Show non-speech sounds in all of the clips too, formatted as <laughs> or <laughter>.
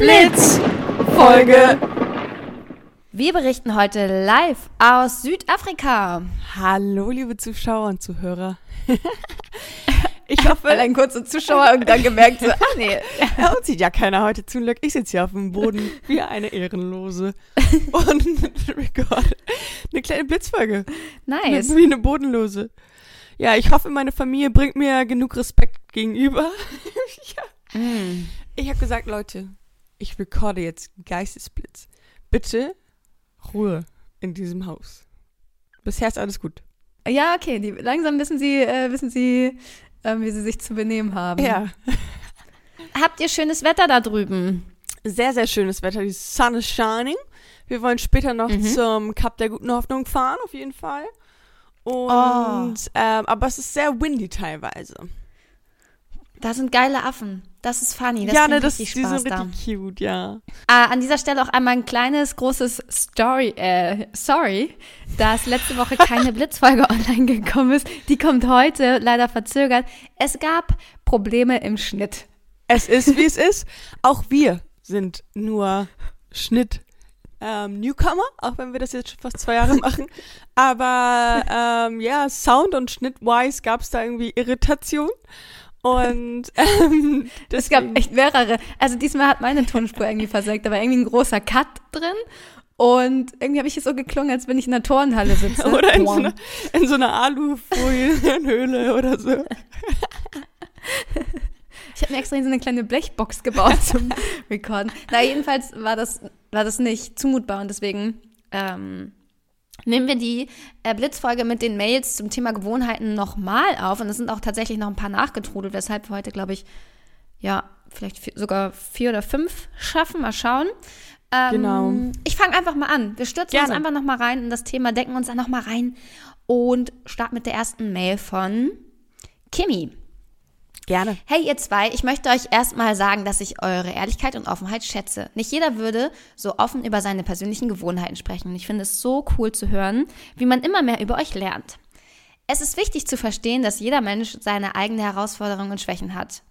Blitzfolge. Wir berichten heute live aus Südafrika. Hallo, liebe Zuschauer und Zuhörer. <laughs> Ich hoffe, ein kurzer Zuschauer und dann gemerkt, so, ah nee. Ja, uns sieht ja keiner heute zum Glück. Ich sitze hier auf dem Boden wie eine Ehrenlose <laughs> und <laughs> recorde eine kleine Blitzfolge. Nice. Wie eine Bodenlose. Ja, ich hoffe, meine Familie bringt mir genug Respekt gegenüber. ja. Mm. Ich habe gesagt, Leute, ich recorde jetzt Geistesblitz. Bitte Ruhe in diesem Haus. Bisher ist alles gut. Ja, okay, die, langsam wissen sie, äh, wissen sie, ähm, wie sie sich zu benehmen haben. Ja. <laughs> Habt ihr schönes Wetter da drüben? Sehr, sehr schönes Wetter. Die Sun is shining. Wir wollen später noch Mhm. zum Kap der guten Hoffnung fahren, auf jeden Fall. Und, Oh. ähm, aber es ist sehr windy teilweise. Da sind geile Affen. Das ist funny. Das ja, ne, das, richtig die Spaß sind da. richtig cute, ja. Ah, an dieser Stelle auch einmal ein kleines, großes Story, äh, sorry, dass letzte Woche keine <laughs> Blitzfolge online gekommen ist. Die kommt heute, leider verzögert. Es gab Probleme im Schnitt. Es ist, wie es ist. Auch wir sind nur Schnitt. Ähm, Newcomer, auch wenn wir das jetzt schon fast zwei Jahre <laughs> machen. Aber ähm, ja, Sound- und Schnitt-wise gab es da irgendwie Irritation. Und <laughs> ähm, Es gab echt mehrere. Also diesmal hat meine Tonspur irgendwie versagt. Da war irgendwie ein großer Cut drin. Und irgendwie habe ich es so geklungen, als wenn ich in einer Turnhalle sitze. <laughs> Oder in so, einer, in so einer Alufolienhöhle <laughs> oder so. Ich habe mir extra so eine kleine Blechbox gebaut zum Recorden. Na, jedenfalls war das, war das nicht zumutbar und deswegen ähm, nehmen wir die äh, Blitzfolge mit den Mails zum Thema Gewohnheiten nochmal auf. Und es sind auch tatsächlich noch ein paar nachgetrudelt, weshalb wir heute, glaube ich, ja, vielleicht vi- sogar vier oder fünf schaffen. Mal schauen. Ähm, Genau. Ich fange einfach mal an. Wir stürzen uns Gerne. einfach nochmal rein in das Thema, decken uns da nochmal rein und starten mit der ersten Mail von Kimi. Gerne. Hey ihr zwei, ich möchte euch erstmal sagen, dass ich eure Ehrlichkeit und Offenheit schätze. Nicht jeder würde so offen über seine persönlichen Gewohnheiten sprechen. Ich finde es so cool zu hören, wie man immer mehr über euch lernt. Es ist wichtig zu verstehen, dass jeder Mensch seine eigene Herausforderungen und Schwächen hat.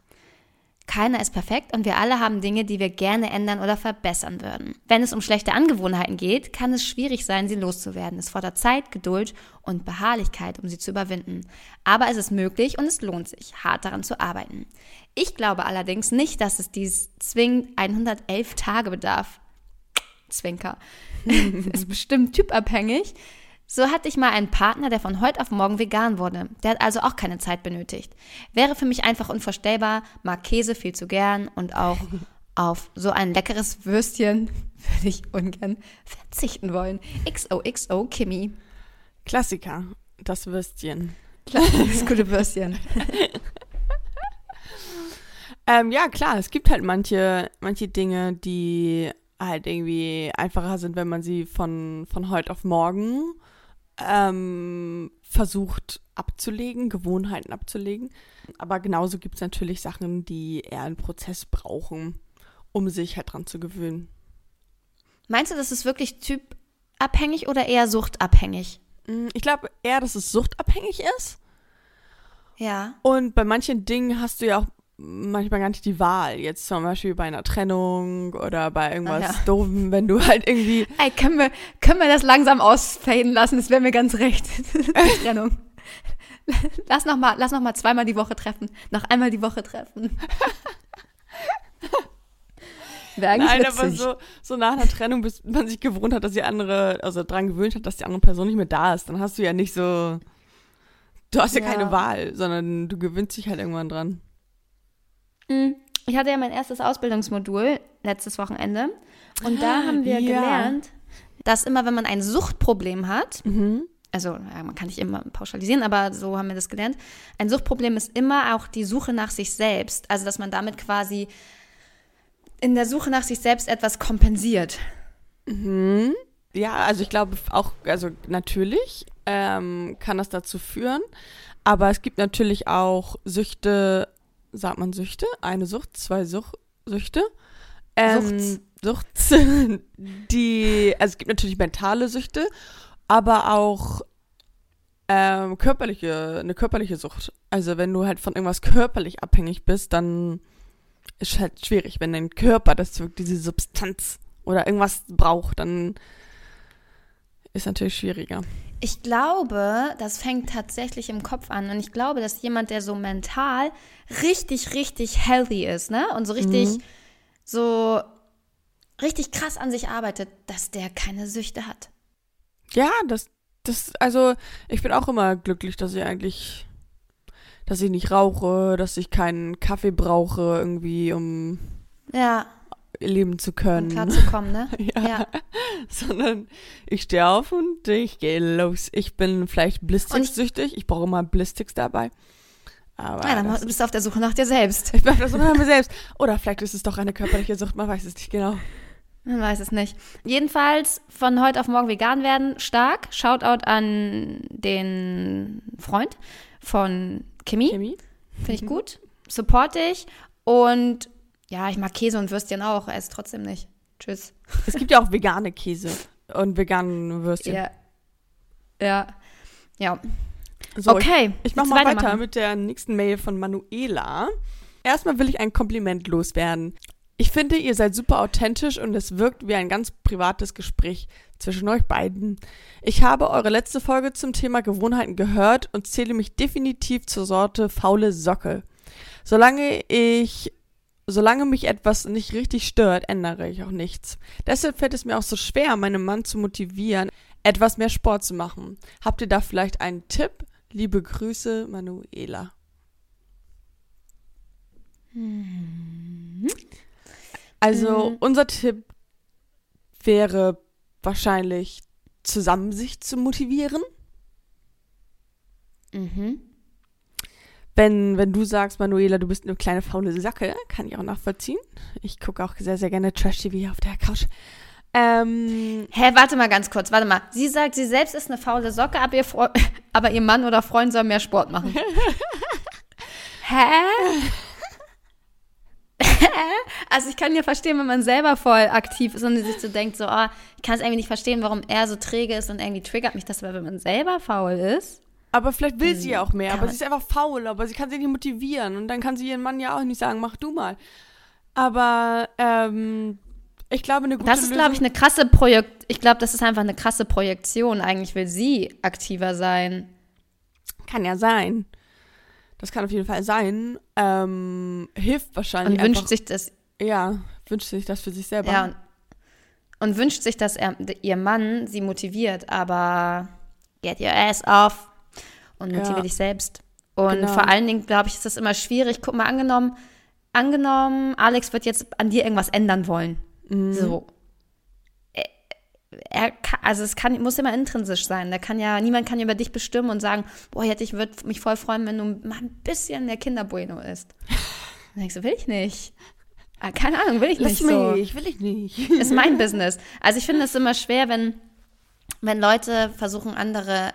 Keiner ist perfekt und wir alle haben Dinge, die wir gerne ändern oder verbessern würden. Wenn es um schlechte Angewohnheiten geht, kann es schwierig sein, sie loszuwerden. Es fordert Zeit, Geduld und Beharrlichkeit, um sie zu überwinden. Aber es ist möglich und es lohnt sich, hart daran zu arbeiten. Ich glaube allerdings nicht, dass es dies zwingend 111 Tage bedarf. Zwinker. <laughs> ist bestimmt typabhängig. So hatte ich mal einen Partner, der von heute auf morgen vegan wurde. Der hat also auch keine Zeit benötigt. Wäre für mich einfach unvorstellbar, mag Käse viel zu gern und auch <laughs> auf so ein leckeres Würstchen würde ich ungern verzichten wollen. XOXO Kimi. Klassiker. Das Würstchen. <laughs> Das gute Würstchen. Ähm, ja, klar, es gibt halt manche, manche Dinge, die halt irgendwie einfacher sind, wenn man sie von, von heute auf morgen ähm, versucht abzulegen, Gewohnheiten abzulegen. Aber genauso gibt es natürlich Sachen, die eher einen Prozess brauchen, um sich halt dran zu gewöhnen. Meinst du, das ist wirklich typabhängig oder eher suchtabhängig? Mm, Ich glaube eher, dass es suchtabhängig ist. Ja. Und bei manchen Dingen hast du ja auch manchmal gar nicht die Wahl. Jetzt zum Beispiel bei einer Trennung oder bei irgendwas Ah, ja. Doofem, wenn du halt irgendwie Ey, können wir, können wir das langsam ausfaden lassen? Das wäre mir ganz recht. <laughs> Die Trennung. Lass noch, mal, lass noch mal zweimal die Woche treffen. Noch einmal die Woche treffen. Wäre eigentlich Nein, aber so, so nach einer Trennung, bis man sich gewohnt hat, dass die andere, also dran gewöhnt hat, dass die andere Person nicht mehr da ist, dann hast du ja nicht so, du hast ja, Ja. keine Wahl, sondern du gewöhnst dich halt irgendwann dran. Mm, Ich hatte ja mein erstes Ausbildungsmodul letztes Wochenende. Und da haben wir Ja. gelernt, dass immer, wenn man ein Suchtproblem hat, Mhm. also ja, man kann nicht immer pauschalisieren, aber so haben wir das gelernt. Ein Suchtproblem ist immer auch die Suche nach sich selbst. Also, dass man damit quasi in der Suche nach sich selbst etwas kompensiert. Mhm. Ja, also ich glaube auch, also natürlich ähm, kann das dazu führen, aber es gibt natürlich auch Süchte, sagt man Süchte? Eine Sucht, zwei Such Süchte? Ähm, Suchts, <laughs> die, also es gibt natürlich mentale Süchte, aber auch ähm, körperliche, eine körperliche Sucht. Also wenn du halt von irgendwas körperlich abhängig bist, dann ist halt schwierig, wenn dein Körper das diese Substanz oder irgendwas braucht, dann ist natürlich schwieriger. Ich glaube, das fängt tatsächlich im Kopf an. Und ich glaube, dass jemand, der so mental richtig, richtig healthy ist, ne? Und so richtig, mhm. so richtig krass an sich arbeitet, dass der keine Süchte hat. Ja, das, das, also ich bin auch immer glücklich, dass ich eigentlich, dass ich nicht rauche, dass ich keinen Kaffee brauche, irgendwie, um ja. Leben zu können. Um klar zu kommen, ne? <laughs> ja. ja. Sondern ich stehe auf und ich gehe los. Ich bin vielleicht Blistick-süchtig. Ich brauche immer Blisticks dabei. Aber ja, dann bist du auf der Suche nach dir selbst. Ich bin auf der Suche nach mir selbst. Oder vielleicht ist es doch eine körperliche Sucht, man weiß es nicht genau. Man weiß es nicht. Jedenfalls von heute auf morgen vegan werden, stark. Shoutout an den Freund von Kimi. Kimi. Finde ich mhm. gut. Support dich. Und ja, ich mag Käse und Würstchen auch. Er ist trotzdem nicht. Tschüss. Es gibt ja auch vegane Käse und vegane Würstchen. Ja. Ja. Ja. So, okay. Ich, ich mache mal weiter mit der nächsten Mail von Manuela. Erstmal will ich ein Kompliment loswerden. Ich finde, ihr seid super authentisch und es wirkt wie ein ganz privates Gespräch zwischen euch beiden. Ich habe eure letzte Folge zum Thema Gewohnheiten gehört und zähle mich definitiv zur Sorte faule Socke. Solange ich solange mich etwas nicht richtig stört, ändere ich auch nichts. Deshalb fällt es mir auch so schwer, meinen Mann zu motivieren, etwas mehr Sport zu machen. Habt ihr da vielleicht einen Tipp? Liebe Grüße, Manuela. Hm. Also mhm. unser Tipp wäre wahrscheinlich, zusammen sich zu motivieren. Mhm. Wenn, wenn du sagst, Manuela, du bist eine kleine faule Sacke, kann ich auch nachvollziehen. Ich gucke auch sehr, sehr gerne Trash-TV auf der Couch. Ähm, Hä, warte mal ganz kurz, warte mal. Sie sagt, sie selbst ist eine faule Socke, aber ihr, <laughs> aber ihr Mann oder Freund soll mehr Sport machen. <laughs> Hä? <laughs> also ich kann ja verstehen, wenn man selber voll aktiv ist und sich so denkt, so, oh, ich kann es irgendwie nicht verstehen, warum er so träge ist und irgendwie triggert mich das, aber wenn man selber faul ist. Aber vielleicht will sie ja auch mehr, aber sie ist einfach faul, aber sie kann sich nicht motivieren und dann kann sie ihren Mann ja auch nicht sagen, mach du mal. Aber ähm, ich glaube, eine gute Das ist, glaube ich, eine krasse Projekt. Ich glaube, das ist einfach eine krasse Projektion. Eigentlich will sie aktiver sein. Kann ja sein. Das kann auf jeden Fall sein. Ähm, hilft wahrscheinlich. Und wünscht sich das. Ja, wünscht sich das für sich selber. Ja. Und, und wünscht sich, dass er, ihr Mann sie motiviert, aber get your ass off und ja. dich selbst. Und genau. vor allen Dingen, glaube ich, ist das immer schwierig. Guck mal, angenommen, angenommen, Alex wird jetzt an dir irgendwas ändern wollen. Mhm. So er kann, also es kann, muss immer intrinsisch sein. Der kann ja, niemand kann über dich bestimmen und sagen, boah, ich würde mich voll freuen, wenn du mal ein bisschen der Kinderbueno isst. <laughs> Dann denkst du, will ich nicht. Ah, keine Ahnung, will ich Lass nicht mich, so. will ich nicht. Ist mein Business. Also ich finde es immer schwer, wenn, wenn Leute versuchen, andere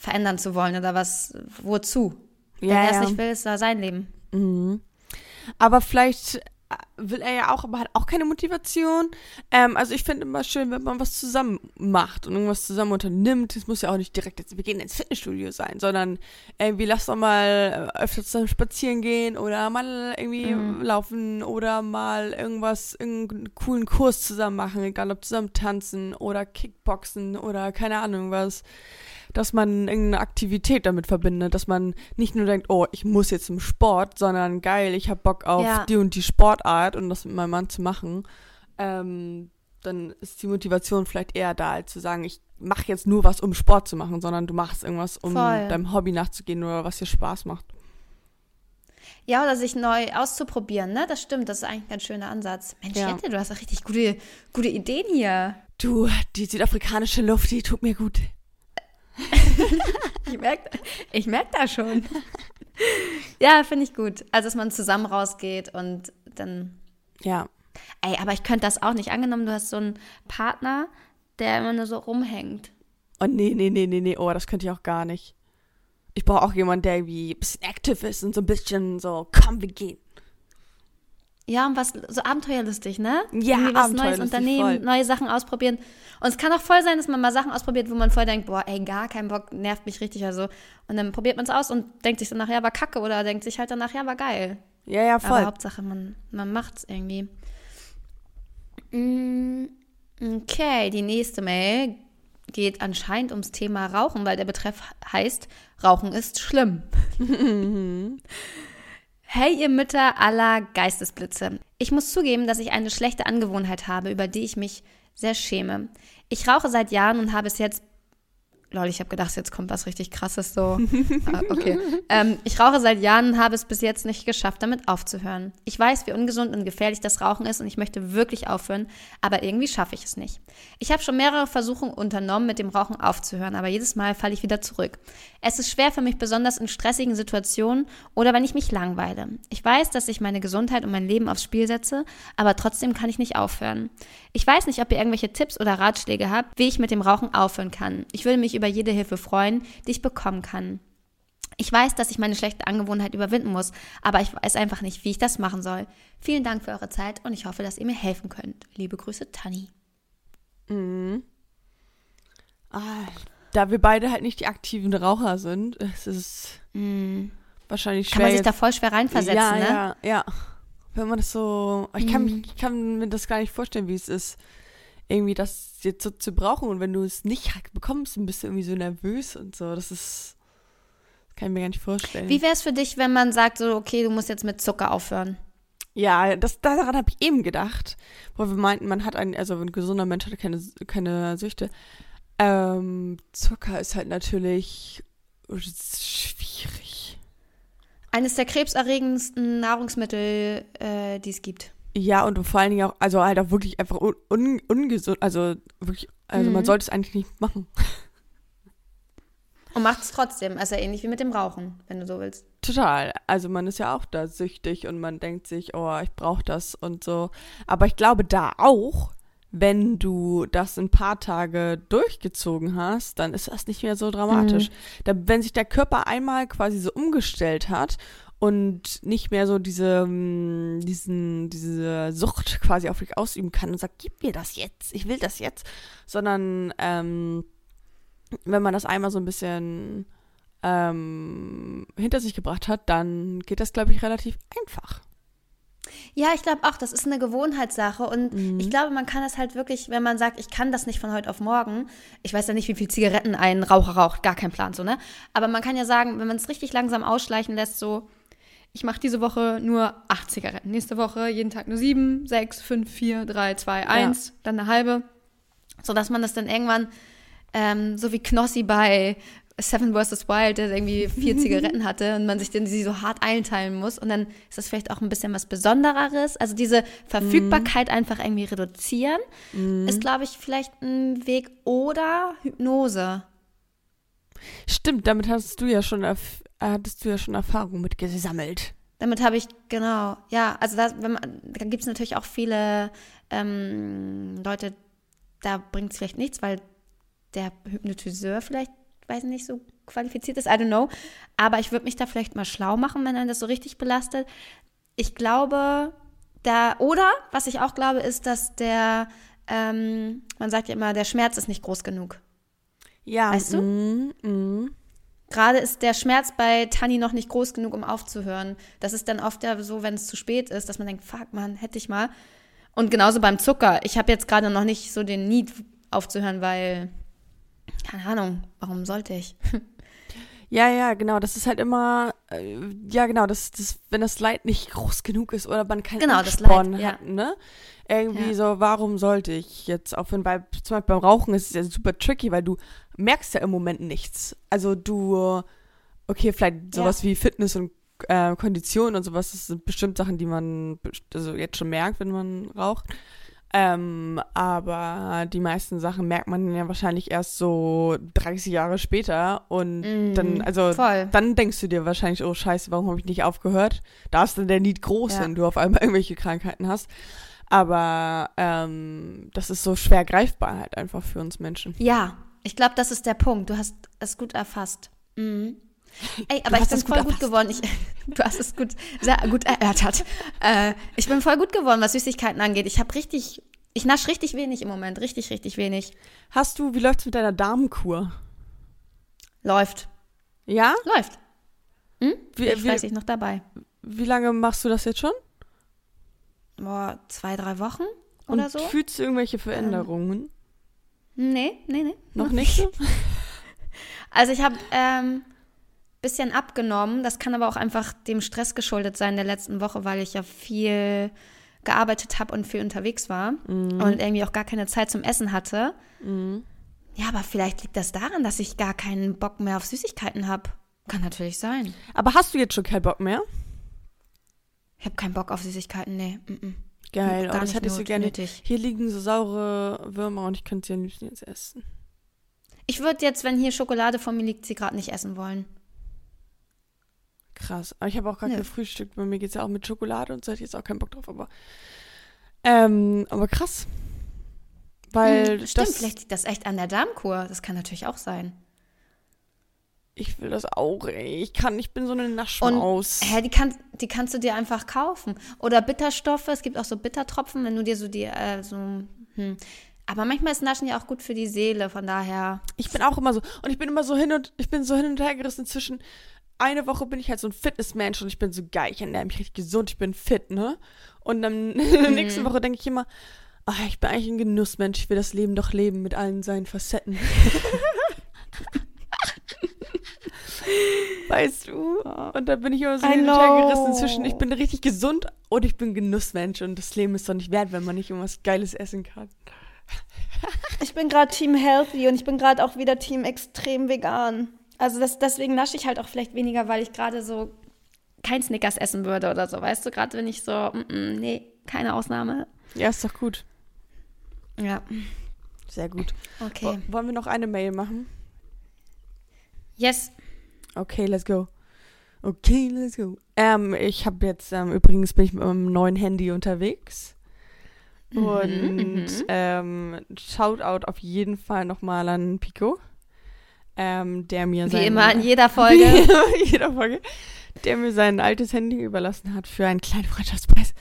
verändern zu wollen oder was, wozu? Ja, wenn er es ja. nicht will, ist da sein Leben. Mhm. Aber vielleicht will er ja auch, aber hat auch keine Motivation. Ähm, also ich finde immer schön, wenn man was zusammen macht und irgendwas zusammen unternimmt. Es muss ja auch nicht direkt jetzt, wir gehen ins Fitnessstudio sein, sondern irgendwie lass doch mal äh, öfter zusammen spazieren gehen oder mal irgendwie mhm. laufen oder mal irgendwas, irgendeinen coolen Kurs zusammen machen, egal ob zusammen tanzen oder Kickboxen oder keine Ahnung was dass man irgendeine Aktivität damit verbindet, dass man nicht nur denkt, oh, ich muss jetzt zum Sport, sondern geil, ich habe Bock auf ja. die und die Sportart und das mit meinem Mann zu machen. Ähm, dann ist die Motivation vielleicht eher da, als zu sagen, ich mache jetzt nur was, um Sport zu machen, sondern du machst irgendwas, um Voll. deinem Hobby nachzugehen oder was dir Spaß macht. Ja, oder sich neu auszuprobieren, ne? Das stimmt, das ist eigentlich ein ganz schöner Ansatz. Mensch, ja. Jette, du hast auch richtig gute, gute Ideen hier. Du, die südafrikanische Luft, die tut mir gut. Ich <laughs> merke ich merk das schon. ja, finde ich gut. Also, dass man zusammen rausgeht und dann. Ja. Ey, aber ich könnte das auch nicht. Angenommen, du hast so einen Partner, der immer nur so rumhängt. Oh, nee, nee, nee, nee, nee. Oh, das könnte ich auch gar nicht. Ich brauche auch jemanden, der irgendwie ein bisschen aktiv ist und so ein bisschen so, komm, wir gehen. Ja, und was so abenteuerlustig, ne? Ja, Irgendwie was Neues unternehmen, voll. neue Sachen ausprobieren. Und es kann auch voll sein, dass man mal Sachen ausprobiert, wo man voll denkt, boah, ey, gar kein Bock, nervt mich richtig. Also. Und dann probiert man es aus und denkt sich dann nachher, war kacke oder denkt sich halt dann nachher, war geil. Ja, ja, voll. Aber Hauptsache, man, man macht's irgendwie. Mm, Okay, die nächste Mail geht anscheinend ums Thema Rauchen, weil der Betreff heißt, Rauchen ist schlimm. <laughs> <laughs> hey, ihr Mütter aller Geistesblitze. Ich muss zugeben, dass ich eine schlechte Angewohnheit habe, über die ich mich sehr schäme. Ich rauche seit Jahren und habe es jetzt Lol, ich habe gedacht, jetzt kommt was richtig krasses so. <laughs> ah, okay. Ähm, ich rauche seit Jahren und habe es bis jetzt nicht geschafft, damit aufzuhören. Ich weiß, wie ungesund und gefährlich das Rauchen ist und ich möchte wirklich aufhören, aber irgendwie schaffe ich es nicht. Ich habe schon mehrere Versuche unternommen, mit dem Rauchen aufzuhören, aber jedes Mal falle ich wieder zurück. Es ist schwer für mich, besonders in stressigen Situationen oder wenn ich mich langweile. Ich weiß, dass ich meine Gesundheit und mein Leben aufs Spiel setze, aber trotzdem kann ich nicht aufhören. Ich weiß nicht, ob ihr irgendwelche Tipps oder Ratschläge habt, wie ich mit dem Rauchen aufhören kann. Ich würde mich über jede Hilfe freuen, die ich bekommen kann. Ich weiß, dass ich meine schlechte Angewohnheit überwinden muss, aber ich weiß einfach nicht, wie ich das machen soll. Vielen Dank für eure Zeit und ich hoffe, dass ihr mir helfen könnt. Liebe Grüße, Tanni. Mhm. Ah, da wir beide halt nicht die aktiven Raucher sind, es ist Mm. wahrscheinlich schwer. Kann man sich da voll schwer reinversetzen, ja, ne? ja, ja. Wenn man das so, ich kann, Mhm. ich kann mir das gar nicht vorstellen, wie es ist, irgendwie das jetzt so zu brauchen. Und wenn du es nicht bekommst, dann bist du irgendwie so nervös und so. Das ist, das kann ich mir gar nicht vorstellen. Wie wäre es für dich, wenn man sagt, so, okay, du musst jetzt mit Zucker aufhören? Ja, das, daran habe ich eben gedacht, wo wir meinten, man hat einen, also ein gesunder Mensch hat keine, keine Süchte. Ähm, Zucker ist halt natürlich schwierig. Eines der krebserregendsten Nahrungsmittel, äh, die es gibt. Ja, und vor allen Dingen auch, also halt auch wirklich einfach un, un, ungesund, also wirklich, also man Mhm. sollte es eigentlich nicht machen. Und macht es trotzdem. Also ähnlich wie mit dem Rauchen, wenn du so willst. Total. Also man ist ja auch da süchtig und man denkt sich, oh, ich brauche das und so. Aber ich glaube da auch, wenn du das ein paar Tage durchgezogen hast, dann ist das nicht mehr so dramatisch. Da, wenn sich der Körper einmal quasi so umgestellt hat und nicht mehr so diese, mm, diesen, diese Sucht quasi auf dich ausüben kann und sagt, gib mir das jetzt, ich will das jetzt, sondern ähm, wenn man das einmal so ein bisschen ähm, hinter sich gebracht hat, dann geht das, glaube ich, relativ einfach. Ja, ich glaube auch, das ist eine Gewohnheitssache und Mhm. ich glaube, man kann das halt wirklich, wenn man sagt, ich kann das nicht von heute auf morgen. Ich weiß ja nicht, wie viel Zigaretten ein Raucher raucht, gar kein Plan so, ne? Aber man kann ja sagen, wenn man es richtig langsam ausschleichen lässt, so, ich mache diese Woche nur acht Zigaretten, nächste Woche jeden Tag nur sieben, sechs, fünf, vier, drei, zwei, eins, dann eine halbe, sodass man das dann irgendwann ähm, so wie Knossi bei Seven vs. Wild, der irgendwie vier <laughs> Zigaretten hatte und man sich dann sie so hart einteilen muss. Und dann ist das vielleicht auch ein bisschen was Besondereres. Also diese Verfügbarkeit einfach irgendwie reduzieren, ist, glaube ich, vielleicht ein Weg oder Hypnose. Stimmt, damit hattest du ja schon, hattest du ja schon Erfahrung mit gesammelt. Damit habe ich, genau, ja, also das, wenn man, da gibt es natürlich auch viele ähm, Leute, da bringt es vielleicht nichts, weil der Hypnotiseur vielleicht, weiß nicht, so qualifiziert ist, I don't know. Aber ich würde mich da vielleicht mal schlau machen, wenn einen das so richtig belastet. Ich glaube, da, oder was ich auch glaube, ist, dass der, ähm, man sagt ja immer, der Schmerz ist nicht groß genug. Ja. Weißt du? Mm, mm. Gerade ist der Schmerz bei Tani noch nicht groß genug, um aufzuhören. Das ist dann oft ja so, wenn es zu spät ist, dass man denkt, fuck man, hätte ich mal. Und genauso beim Zucker. Ich habe jetzt gerade noch nicht so den Need aufzuhören, weil, keine Ahnung, warum sollte ich? <laughs> Ja, ja, genau. Das ist halt immer, äh, ja, genau, das, das, wenn das Leid nicht groß genug ist oder man keinen Genau, das Ansporn Leid, ja. hat, ne? Irgendwie Ja. so, warum sollte ich jetzt aufhören? Weil zum Beispiel beim Rauchen ist es ja super tricky, weil du merkst ja im Moment nichts. Also du, okay, vielleicht sowas wie Fitness und äh, Kondition und sowas, das sind bestimmt Sachen, die man also jetzt schon merkt, wenn man raucht. Ähm, aber die meisten Sachen merkt man ja wahrscheinlich erst so 30 Jahre später und dann, also voll. dann denkst du dir wahrscheinlich, oh scheiße, warum habe ich nicht aufgehört? Da ist dann der Need groß, Ja. wenn du auf einmal <laughs> irgendwelche Krankheiten hast. Aber ähm, das ist so schwer greifbar halt einfach für uns Menschen. Ja, ich glaube, das ist der Punkt. Du hast es gut erfasst. Mhm. Ey, aber ich bin es gut voll gut erfasst. geworden. Ich, <laughs> du hast es gut, sehr gut erörtert. Äh, ich bin voll gut geworden, was Süßigkeiten angeht. Ich habe richtig, ich nasche richtig wenig im Moment. Richtig, richtig wenig. Hast du, wie läuft's mit deiner Darmkur? Läuft. Ja? Läuft. Wie, Ich wie, weiß nicht, noch dabei. wie lange machst du das jetzt schon? Boah, zwei, drei Wochen oder Und so. fühlst du irgendwelche Veränderungen? Nee, nee, nee. Noch nicht so? <laughs> Also ich habe ähm, bisschen abgenommen. Das kann aber auch einfach dem Stress geschuldet sein der letzten Woche, weil ich ja viel gearbeitet habe und viel unterwegs war und irgendwie auch gar keine Zeit zum Essen hatte. Ja, aber vielleicht liegt das daran, dass ich gar keinen Bock mehr auf Süßigkeiten habe. Kann natürlich sein. Aber hast du jetzt schon keinen Bock mehr? Ich habe keinen Bock auf Süßigkeiten, nee. Mm -mm. Geil, Gar oh, das hätte ich so gerne. nötig. Hier liegen so saure Würmer und ich könnte sie am liebsten jetzt essen. Ich würde jetzt, wenn hier Schokolade vor mir liegt, sie gerade nicht essen wollen. Krass. Aber ich habe auch gar Nö. kein Frühstück. Bei mir geht es ja auch mit Schokolade und so hätte ich jetzt auch keinen Bock drauf. Aber, ähm, aber krass. Weil Hm, Stimmt, das, vielleicht liegt das echt an der Darmkur. Das kann natürlich auch sein. ich will das auch, ey. Ich kann, ich bin so eine Und Naschmaus. hä, die, kann, die kannst du dir einfach kaufen. Oder Bitterstoffe, es gibt auch so Bittertropfen, wenn du dir so die, äh, so, hm. Aber manchmal ist Naschen ja auch gut für die Seele, von daher. Ich bin auch immer so. Und ich bin immer so hin und, ich bin so hin und her gerissen zwischen, eine Woche bin ich halt so ein Fitnessmensch und ich bin so geil, ich ernähre mich richtig gesund, ich bin fit, ne? Und dann <laughs> in der nächsten Woche denke ich immer, ah, ich bin eigentlich ein Genussmensch, ich will das Leben doch leben mit allen seinen Facetten. <laughs> weißt du? Und da bin ich immer so I hin und her know. gerissen zwischen, ich bin richtig gesund und ich bin Genussmensch und das Leben ist doch nicht wert, wenn man nicht irgendwas Geiles essen kann. Ich bin gerade Team Healthy und ich bin gerade auch wieder Team extrem vegan. Also das, deswegen nasche ich halt auch vielleicht weniger, weil ich gerade so kein Snickers essen würde oder so. Weißt du, gerade wenn ich so, mm, mm, nee, keine Ausnahme. Ja, ist doch gut. Ja, Sehr gut. okay. Wo- Wollen wir noch eine Mail machen? Yes. Okay, let's go. Okay, let's go. Ähm, ich habe jetzt, ähm, übrigens bin ich mit meinem neuen Handy unterwegs. Und mhm. ähm, Shoutout auf jeden Fall nochmal an Pico. Ähm, der mir Wie sein, immer in jeder <laughs> Folge. in jeder Folge. Der mir sein altes Handy überlassen hat für einen kleinen Freundschaftspreis.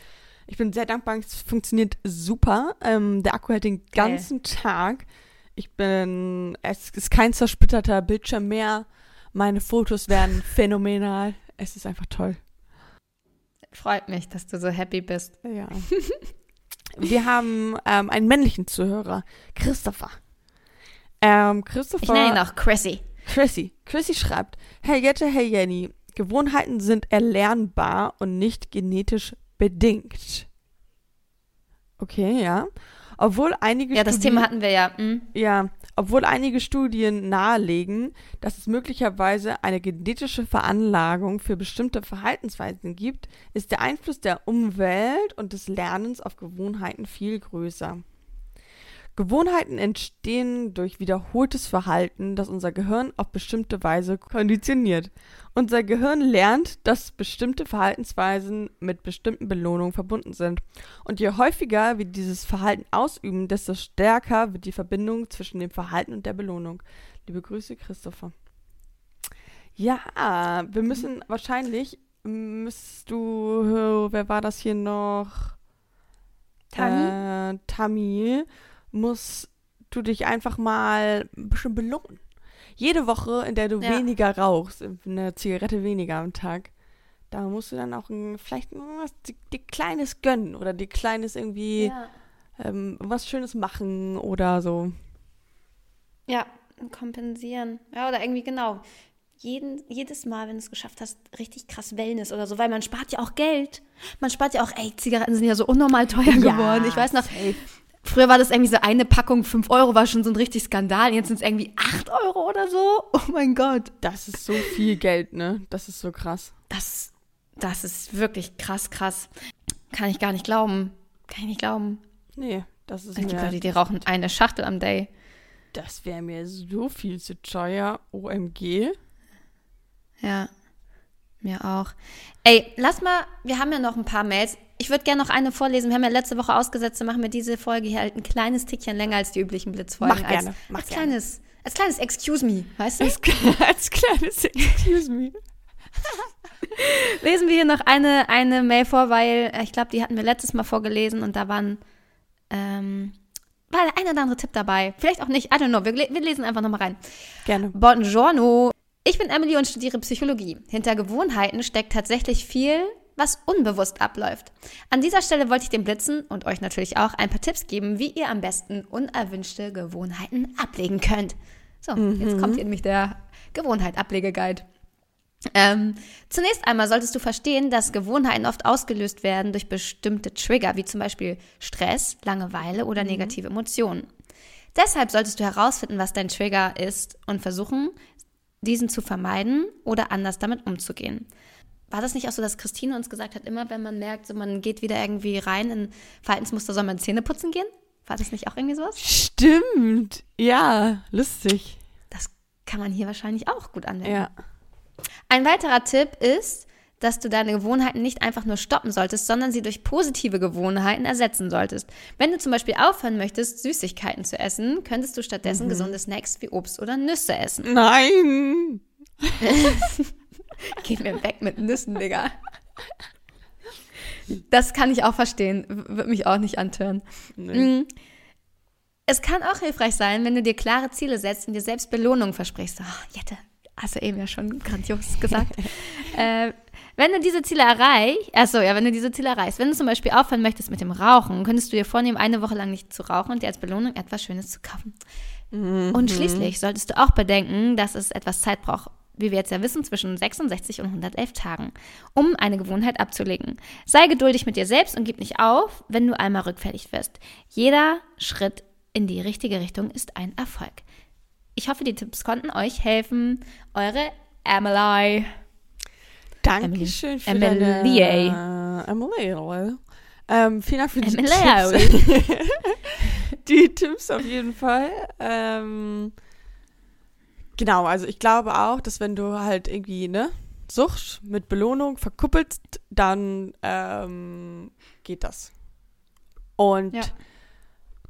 Ich bin sehr dankbar, es funktioniert super. Ähm, der Akku hält den Geil. ganzen Tag. Ich bin, es ist kein zersplitterter Bildschirm mehr. Meine Fotos werden <laughs> phänomenal. Es ist einfach toll. Freut mich, dass du so happy bist. Ja. <laughs> Wir haben ähm, einen männlichen Zuhörer, Christopher. Ähm, Christopher. Ich nenne ihn auch Chrissy. Chrissy. Chrissy schreibt, Hey Jette, hey Jenny, Gewohnheiten sind erlernbar und nicht genetisch bedingt. Okay, ja. Obwohl einige Ja, das Studien, Thema hatten wir ja. Hm. ja, obwohl einige Studien nahelegen, dass es möglicherweise eine genetische Veranlagung für bestimmte Verhaltensweisen gibt, ist der Einfluss der Umwelt und des Lernens auf Gewohnheiten viel größer. Gewohnheiten entstehen durch wiederholtes Verhalten, das unser Gehirn auf bestimmte Weise konditioniert. Unser Gehirn lernt, dass bestimmte Verhaltensweisen mit bestimmten Belohnungen verbunden sind. Und je häufiger wir dieses Verhalten ausüben, desto stärker wird die Verbindung zwischen dem Verhalten und der Belohnung. Liebe Grüße, Christopher. Ja, wir müssen wahrscheinlich, müsst du, wer war das hier noch? Tami? Äh, Tami, musst du dich einfach mal ein bisschen belohnen. Jede Woche, in der du Ja. weniger rauchst, eine Zigarette weniger am Tag, da musst du dann auch ein, vielleicht was dir, Kleines gönnen oder dir Kleines irgendwie Ja. ähm, was Schönes machen oder so. ja, kompensieren. Ja, oder irgendwie genau. Jeden, jedes Mal, wenn du es geschafft hast, richtig krass Wellness oder so, weil man spart ja auch Geld. Man spart ja auch, ey, Zigaretten sind ja so unnormal teuer geworden. Ich weiß noch, safe. Früher war das irgendwie so eine Packung 5 Euro, war schon so ein richtig Skandal. Jetzt sind es irgendwie 8 Euro oder so. <laughs> Oh mein Gott. Das ist so viel Geld, ne? Das ist so krass. Das, das ist wirklich krass, krass. Kann ich gar nicht glauben. Kann ich nicht glauben. Nee, das ist Es gibt Leute, die rauchen eine Schachtel am Day. das wäre mir so viel zu teuer. OMG. Ja, mir auch. Ey, lass mal, wir haben ja noch ein paar Mails. Ich würde gerne noch eine vorlesen. Wir haben ja letzte Woche ausgesetzt, dann machen wir diese Folge hier halt ein kleines Tickchen länger als die üblichen Blitzfolgen. Mach gerne, als, mach als gerne. kleines, als kleines Excuse me, weißt du? Als, <laughs> als kleines Excuse me. <laughs> Lesen wir hier noch eine, eine Mail vor, weil äh, ich glaube, die hatten wir letztes Mal vorgelesen und da waren, ähm, war der ein oder andere Tipp dabei. Vielleicht auch nicht, I don't know. Wir, wir lesen einfach nochmal rein. Gerne. Buongiorno. Ich bin Emily und studiere Psychologie. Hinter Gewohnheiten steckt tatsächlich viel, was unbewusst abläuft. An dieser Stelle wollte ich den Blitzen und euch natürlich auch ein paar Tipps geben, wie ihr am besten unerwünschte Gewohnheiten ablegen könnt. So, mhm. jetzt kommt hier nämlich der Gewohnheit-Ablegeguide. Ähm, zunächst einmal solltest du verstehen, dass Gewohnheiten oft ausgelöst werden durch bestimmte Trigger, wie zum Beispiel Stress, Langeweile oder mhm. negative Emotionen. Deshalb solltest du herausfinden, was dein Trigger ist und versuchen, diesen zu vermeiden oder anders damit umzugehen. War das nicht auch so, dass Christine uns gesagt hat, immer wenn man merkt, so man geht wieder irgendwie rein in Verhaltensmuster, soll man Zähne putzen gehen? War das nicht auch irgendwie sowas? Stimmt. Ja, lustig. Das kann man hier wahrscheinlich auch gut anwenden. Ja. Ein weiterer Tipp ist, dass du deine Gewohnheiten nicht einfach nur stoppen solltest, sondern sie durch positive Gewohnheiten ersetzen solltest. Wenn du zum Beispiel aufhören möchtest, Süßigkeiten zu essen, könntest du stattdessen mhm. gesunde Snacks wie Obst oder Nüsse essen. Nein! <laughs> Geh mir weg mit Nüssen, Digga. Das kann ich auch verstehen. Wird mich auch nicht antören. Nee. Mm. Es kann auch hilfreich sein, wenn du dir klare Ziele setzt und dir selbst Belohnung versprichst. Oh, Jette, hast du eben ja schon grandios gesagt. <laughs> äh, wenn du diese Ziele erreichst, also ja, wenn du diese Ziele erreichst, wenn du zum Beispiel aufhören möchtest mit dem Rauchen, könntest du dir vornehmen, eine Woche lang nicht zu rauchen und dir als Belohnung etwas Schönes zu kaufen. Mhm. Und schließlich solltest du auch bedenken, dass es etwas Zeit braucht, wie wir jetzt ja wissen, zwischen 66 und 111 Tagen, um eine Gewohnheit abzulegen. Sei geduldig mit dir selbst und gib nicht auf, wenn du einmal rückfällig wirst. Jeder Schritt in die richtige Richtung ist ein Erfolg. Ich hoffe, die Tipps konnten euch helfen. Eure Emily. Dankeschön für Emily. deine... Emily. Ähm, vielen Dank für die Emily. Tipps. <laughs> die Tipps auf jeden Fall. Ähm, genau, also ich glaube auch, dass wenn du halt irgendwie, ne, Sucht mit Belohnung verkuppelst, dann ähm, geht das. Und ja.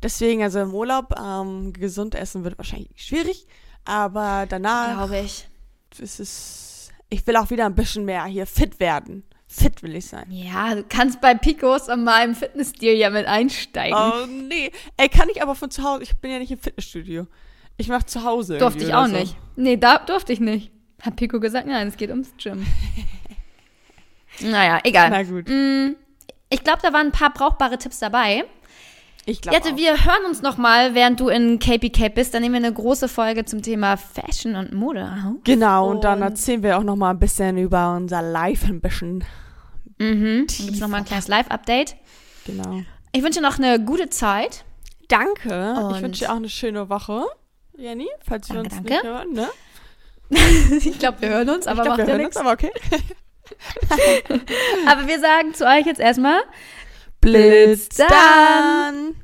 Deswegen, also im Urlaub, ähm, gesund essen wird wahrscheinlich schwierig, aber danach. Glaube ich. Ist es, ich will auch wieder ein bisschen mehr hier fit werden. Fit will ich sein. Ja, du kannst bei Picos an meinem Fitnessstil ja mit einsteigen. Oh nee. Ey, kann ich aber von zu Hause. Ich bin ja nicht im Fitnessstudio. Ich mach zu Hause. Durfte ich auch so. nicht. Nee, da durfte ich nicht. Hat Pico gesagt, nein, es geht ums Gym. <laughs> naja, egal. Na gut. Mm, ich glaube, da waren ein paar brauchbare Tipps dabei. Ich glaube. Jette, wir hören uns nochmal, während du in KPK bist. Dann nehmen wir eine große Folge zum Thema Fashion und Mode auf. Genau, und, und dann erzählen wir auch nochmal ein bisschen über unser Live ein bisschen. Mhm. Dann gibt es nochmal ein kleines Live-Update. Genau. Ich wünsche noch eine gute Zeit. Danke. Und ich wünsche dir auch eine schöne Woche, Jenny, falls danke, wir uns danke. nicht hören, ne? <laughs> ich glaube, wir hören uns, aber ich glaub, macht wir ja nichts. aber okay. <laughs> aber wir sagen zu euch jetzt erstmal Blitz dann!